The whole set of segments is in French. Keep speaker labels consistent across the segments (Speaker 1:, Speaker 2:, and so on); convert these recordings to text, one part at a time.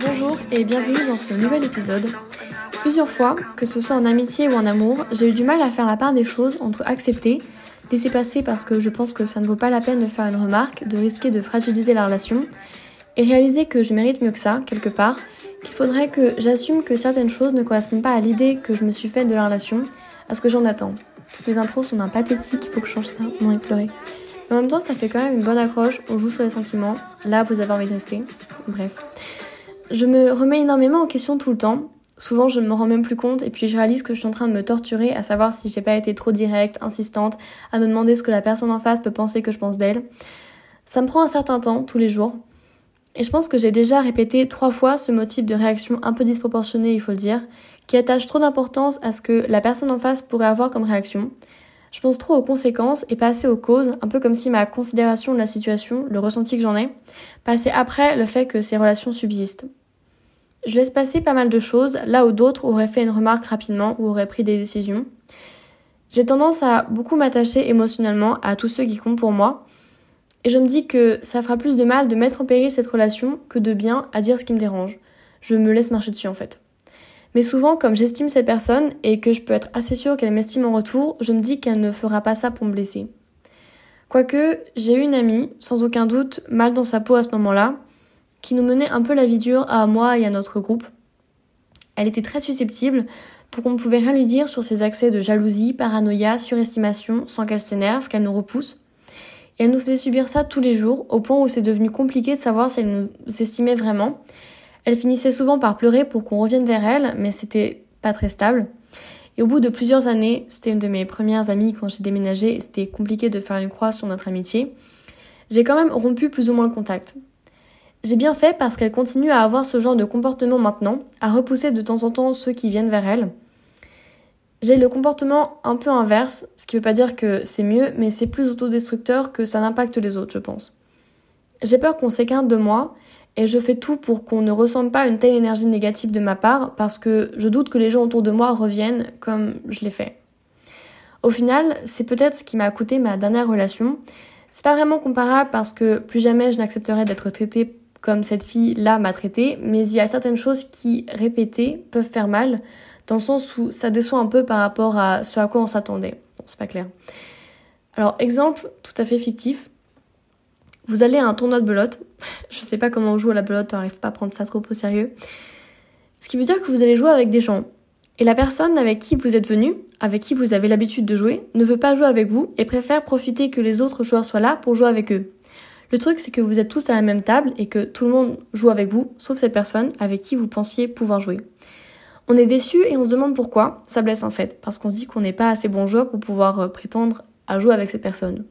Speaker 1: Bonjour et bienvenue dans ce nouvel épisode. Plusieurs fois, que ce soit en amitié ou en amour, j'ai eu du mal à faire la part des choses entre accepter, laisser passer parce que je pense que ça ne vaut pas la peine de faire une remarque, de risquer de fragiliser la relation, et réaliser que je mérite mieux que ça, quelque part, qu'il faudrait que j'assume que certaines choses ne correspondent pas à l'idée que je me suis faite de la relation, à ce que j'en attends. Toutes mes intros sont un pathétique, il faut que je change ça, non, il pleurait. En même temps, ça fait quand même une bonne accroche, on joue sur les sentiments, là vous avez envie de rester. Bref. Je me remets énormément en question tout le temps, Souvent, je ne me rends même plus compte et puis je réalise que je suis en train de me torturer à savoir si j'ai pas été trop directe, insistante, à me demander ce que la personne en face peut penser que je pense d'elle. Ça me prend un certain temps, tous les jours. Et je pense que j'ai déjà répété trois fois ce motif de réaction un peu disproportionnée, il faut le dire, qui attache trop d'importance à ce que la personne en face pourrait avoir comme réaction. Je pense trop aux conséquences et pas assez aux causes, un peu comme si ma considération de la situation, le ressenti que j'en ai, passait après le fait que ces relations subsistent. Je laisse passer pas mal de choses, là où d'autres auraient fait une remarque rapidement ou auraient pris des décisions. J'ai tendance à beaucoup m'attacher émotionnellement à tous ceux qui comptent pour moi, et je me dis que ça fera plus de mal de mettre en péril cette relation que de bien à dire ce qui me dérange. Je me laisse marcher dessus en fait. Mais souvent, comme j'estime cette personne et que je peux être assez sûre qu'elle m'estime en retour, je me dis qu'elle ne fera pas ça pour me blesser. Quoique, j'ai eu une amie, sans aucun doute, mal dans sa peau à ce moment-là, qui nous menait un peu la vie dure à moi et à notre groupe. Elle était très susceptible, donc on ne pouvait rien lui dire sur ses accès de jalousie, paranoïa, surestimation, sans qu'elle s'énerve, qu'elle nous repousse. Et elle nous faisait subir ça tous les jours, au point où c'est devenu compliqué de savoir si elle nous estimait vraiment. Elle finissait souvent par pleurer pour qu'on revienne vers elle, mais c'était pas très stable. Et au bout de plusieurs années, c'était une de mes premières amies quand j'ai déménagé, et c'était compliqué de faire une croix sur notre amitié, j'ai quand même rompu plus ou moins le contact. J'ai bien fait parce qu'elle continue à avoir ce genre de comportement maintenant, à repousser de temps en temps ceux qui viennent vers elle. J'ai le comportement un peu inverse, ce qui veut pas dire que c'est mieux, mais c'est plus autodestructeur que ça n'impacte les autres, je pense. J'ai peur qu'on s'écarte de moi, et je fais tout pour qu'on ne ressente pas une telle énergie négative de ma part, parce que je doute que les gens autour de moi reviennent comme je l'ai fait. Au final, c'est peut-être ce qui m'a coûté ma dernière relation. C'est pas vraiment comparable parce que plus jamais je n'accepterai d'être traitée comme cette fille-là m'a traité, mais il y a certaines choses qui, répétées, peuvent faire mal, dans le sens où ça déçoit un peu par rapport à ce à quoi on s'attendait. Bon, c'est pas clair. Alors, exemple tout à fait fictif. Vous allez à un tournoi de belote. Je sais pas comment on joue à la belote, on n'arrive pas à prendre ça trop au sérieux. Ce qui veut dire que vous allez jouer avec des gens. Et la personne avec qui vous êtes venu, avec qui vous avez l'habitude de jouer, ne veut pas jouer avec vous et préfère profiter que les autres joueurs soient là pour jouer avec eux. Le truc, c'est que vous êtes tous à la même table et que tout le monde joue avec vous, sauf cette personne avec qui vous pensiez pouvoir jouer. On est déçu et on se demande pourquoi. Ça blesse en fait, parce qu'on se dit qu'on n'est pas assez bon joueur pour pouvoir euh, prétendre à jouer avec cette personne.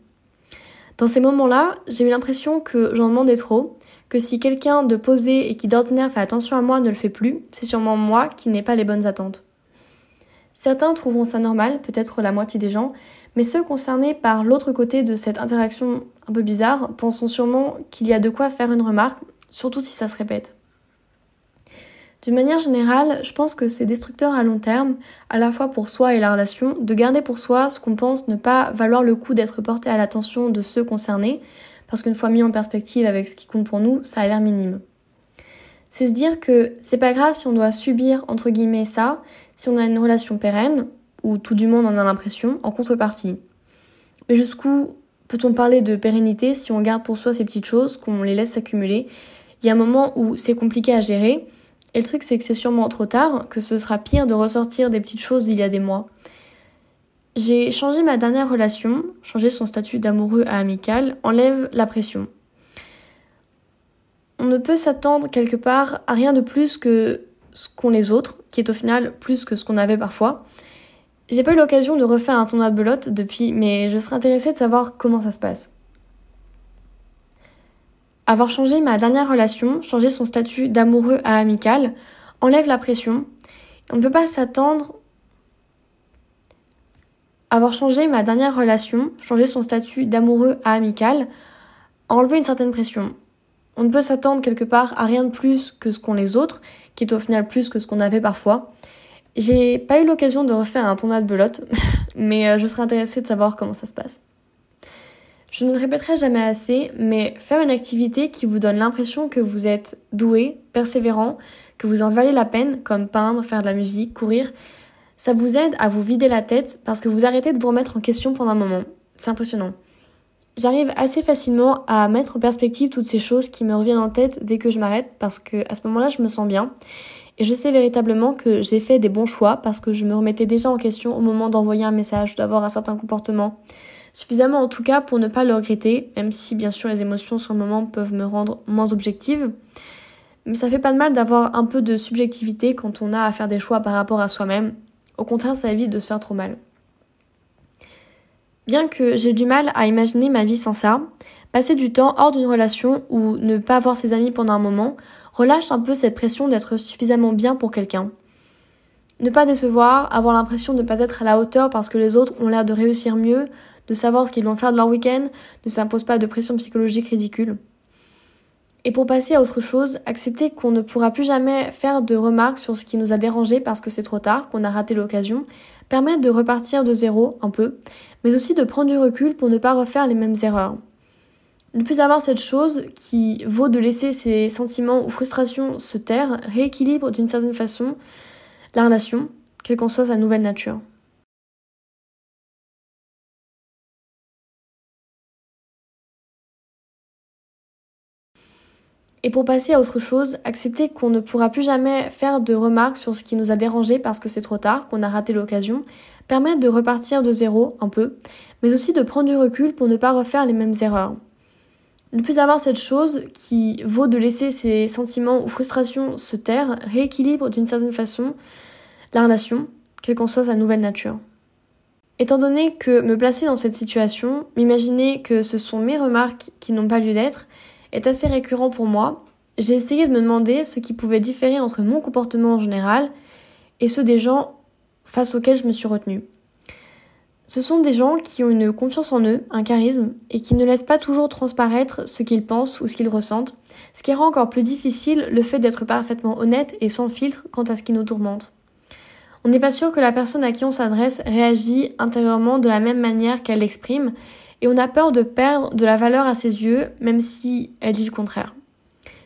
Speaker 1: Dans ces moments-là, j'ai eu l'impression que j'en demandais trop, que si quelqu'un de posé et qui d'ordinaire fait attention à moi ne le fait plus, c'est sûrement moi qui n'ai pas les bonnes attentes. Certains trouveront ça normal, peut-être la moitié des gens, mais ceux concernés par l'autre côté de cette interaction un peu bizarre pensent sûrement qu'il y a de quoi faire une remarque, surtout si ça se répète. D'une manière générale, je pense que c'est destructeur à long terme, à la fois pour soi et la relation, de garder pour soi ce qu'on pense ne pas valoir le coup d'être porté à l'attention de ceux concernés, parce qu'une fois mis en perspective avec ce qui compte pour nous, ça a l'air minime c'est se dire que c'est pas grave si on doit subir entre guillemets ça, si on a une relation pérenne, ou tout du monde en a l'impression, en contrepartie. Mais jusqu'où peut-on parler de pérennité si on garde pour soi ces petites choses, qu'on les laisse s'accumuler? Il y a un moment où c'est compliqué à gérer, et le truc c'est que c'est sûrement trop tard, que ce sera pire de ressortir des petites choses d'il y a des mois. J'ai changé ma dernière relation, changé son statut d'amoureux à amical, enlève la pression on ne peut s'attendre quelque part à rien de plus que ce qu'ont les autres, qui est au final plus que ce qu'on avait parfois. J'ai pas eu l'occasion de refaire un tournoi de belote depuis, mais je serais intéressée de savoir comment ça se passe. Avoir changé ma dernière relation, changer son statut d'amoureux à amical, enlève la pression. On ne peut pas s'attendre. Avoir changé ma dernière relation, changer son statut d'amoureux à amical, enlever une certaine pression. On ne peut s'attendre quelque part à rien de plus que ce qu'ont les autres, qui est au final plus que ce qu'on avait parfois. J'ai pas eu l'occasion de refaire un tournoi de belote, mais euh, je serais intéressée de savoir comment ça se passe. Je ne le répéterai jamais assez, mais faire une activité qui vous donne l'impression que vous êtes doué, persévérant, que vous en valez la peine, comme peindre, faire de la musique, courir, ça vous aide à vous vider la tête parce que vous arrêtez de vous remettre en question pendant un moment. C'est impressionnant. J'arrive assez facilement à mettre en perspective toutes ces choses qui me reviennent en tête dès que je m'arrête parce que à ce moment-là, je me sens bien. Et je sais véritablement que j'ai fait des bons choix parce que je me remettais déjà en question au moment d'envoyer un message, d'avoir un certain comportement suffisamment en tout cas pour ne pas le regretter, même si bien sûr les émotions sur le moment peuvent me rendre moins objective. Mais ça fait pas de mal d'avoir un peu de subjectivité quand on a à faire des choix par rapport à soi-même. Au contraire, ça évite de se faire trop mal. Bien que j'ai du mal à imaginer ma vie sans ça, passer du temps hors d'une relation ou ne pas voir ses amis pendant un moment relâche un peu cette pression d'être suffisamment bien pour quelqu'un. Ne pas décevoir, avoir l'impression de ne pas être à la hauteur parce que les autres ont l'air de réussir mieux, de savoir ce qu'ils vont faire de leur week-end, ne s'impose pas de pression psychologique ridicule. Et pour passer à autre chose, accepter qu'on ne pourra plus jamais faire de remarques sur ce qui nous a dérangé parce que c'est trop tard, qu'on a raté l'occasion, permet de repartir de zéro un peu, mais aussi de prendre du recul pour ne pas refaire les mêmes erreurs. Ne plus avoir cette chose qui vaut de laisser ses sentiments ou frustrations se taire rééquilibre d'une certaine façon la relation, quelle qu'en soit sa nouvelle nature. Et pour passer à autre chose, accepter qu'on ne pourra plus jamais faire de remarques sur ce qui nous a dérangé parce que c'est trop tard, qu'on a raté l'occasion, permet de repartir de zéro un peu, mais aussi de prendre du recul pour ne pas refaire les mêmes erreurs. Ne plus avoir cette chose qui vaut de laisser ses sentiments ou frustrations se taire rééquilibre d'une certaine façon la relation, quelle qu'en soit sa nouvelle nature. Étant donné que me placer dans cette situation, m'imaginer que ce sont mes remarques qui n'ont pas lieu d'être, est assez récurrent pour moi, j'ai essayé de me demander ce qui pouvait différer entre mon comportement en général et ceux des gens face auxquels je me suis retenue. Ce sont des gens qui ont une confiance en eux, un charisme, et qui ne laissent pas toujours transparaître ce qu'ils pensent ou ce qu'ils ressentent, ce qui rend encore plus difficile le fait d'être parfaitement honnête et sans filtre quant à ce qui nous tourmente. On n'est pas sûr que la personne à qui on s'adresse réagit intérieurement de la même manière qu'elle l'exprime, et on a peur de perdre de la valeur à ses yeux, même si elle dit le contraire.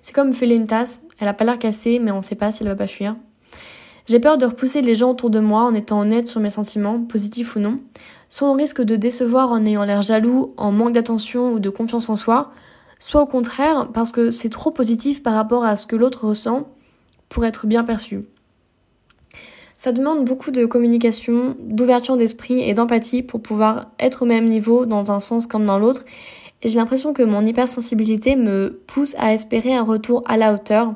Speaker 1: C'est comme tasse, elle a pas l'air cassée, mais on sait pas si elle va pas fuir. J'ai peur de repousser les gens autour de moi en étant honnête sur mes sentiments, positifs ou non. Soit on risque de décevoir en ayant l'air jaloux, en manque d'attention ou de confiance en soi, soit au contraire parce que c'est trop positif par rapport à ce que l'autre ressent pour être bien perçu. Ça demande beaucoup de communication, d'ouverture d'esprit et d'empathie pour pouvoir être au même niveau dans un sens comme dans l'autre. Et j'ai l'impression que mon hypersensibilité me pousse à espérer un retour à la hauteur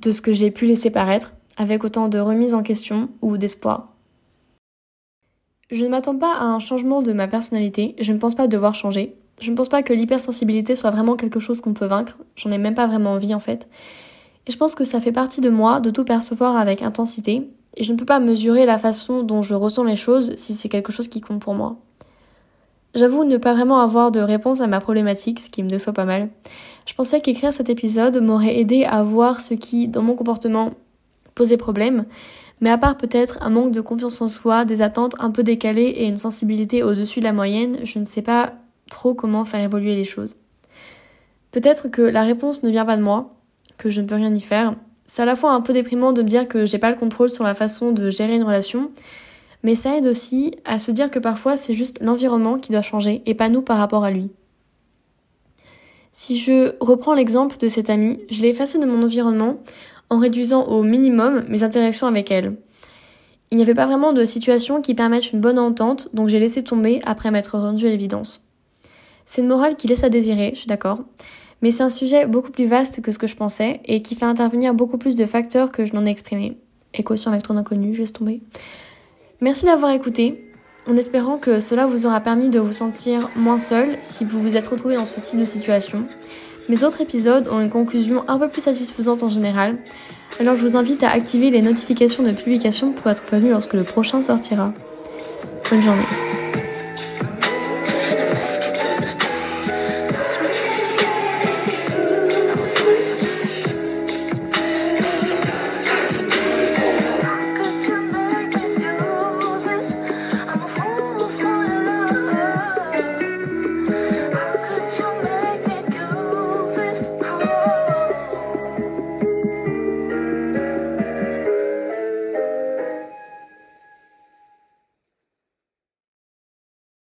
Speaker 1: de ce que j'ai pu laisser paraître, avec autant de remise en question ou d'espoir. Je ne m'attends pas à un changement de ma personnalité, je ne pense pas devoir changer. Je ne pense pas que l'hypersensibilité soit vraiment quelque chose qu'on peut vaincre, j'en ai même pas vraiment envie en fait. Et je pense que ça fait partie de moi de tout percevoir avec intensité, et je ne peux pas mesurer la façon dont je ressens les choses si c'est quelque chose qui compte pour moi. J'avoue ne pas vraiment avoir de réponse à ma problématique, ce qui me déçoit pas mal. Je pensais qu'écrire cet épisode m'aurait aidé à voir ce qui, dans mon comportement, posait problème, mais à part peut-être un manque de confiance en soi, des attentes un peu décalées et une sensibilité au-dessus de la moyenne, je ne sais pas trop comment faire évoluer les choses. Peut-être que la réponse ne vient pas de moi, que je ne peux rien y faire, c'est à la fois un peu déprimant de me dire que j'ai pas le contrôle sur la façon de gérer une relation, mais ça aide aussi à se dire que parfois c'est juste l'environnement qui doit changer et pas nous par rapport à lui. Si je reprends l'exemple de cette amie, je l'ai effacée de mon environnement en réduisant au minimum mes interactions avec elle. Il n'y avait pas vraiment de situation qui permette une bonne entente, donc j'ai laissé tomber après m'être rendu à l'évidence. C'est une morale qui laisse à désirer, je suis d'accord, mais c'est un sujet beaucoup plus vaste que ce que je pensais et qui fait intervenir beaucoup plus de facteurs que je n'en ai exprimé. Équation avec trop d'inconnus, je laisse tomber. Merci d'avoir écouté, en espérant que cela vous aura permis de vous sentir moins seul si vous vous êtes retrouvé dans ce type de situation. Mes autres épisodes ont une conclusion un peu plus satisfaisante en général, alors je vous invite à activer les notifications de publication pour être prévenu lorsque le prochain sortira. Bonne journée.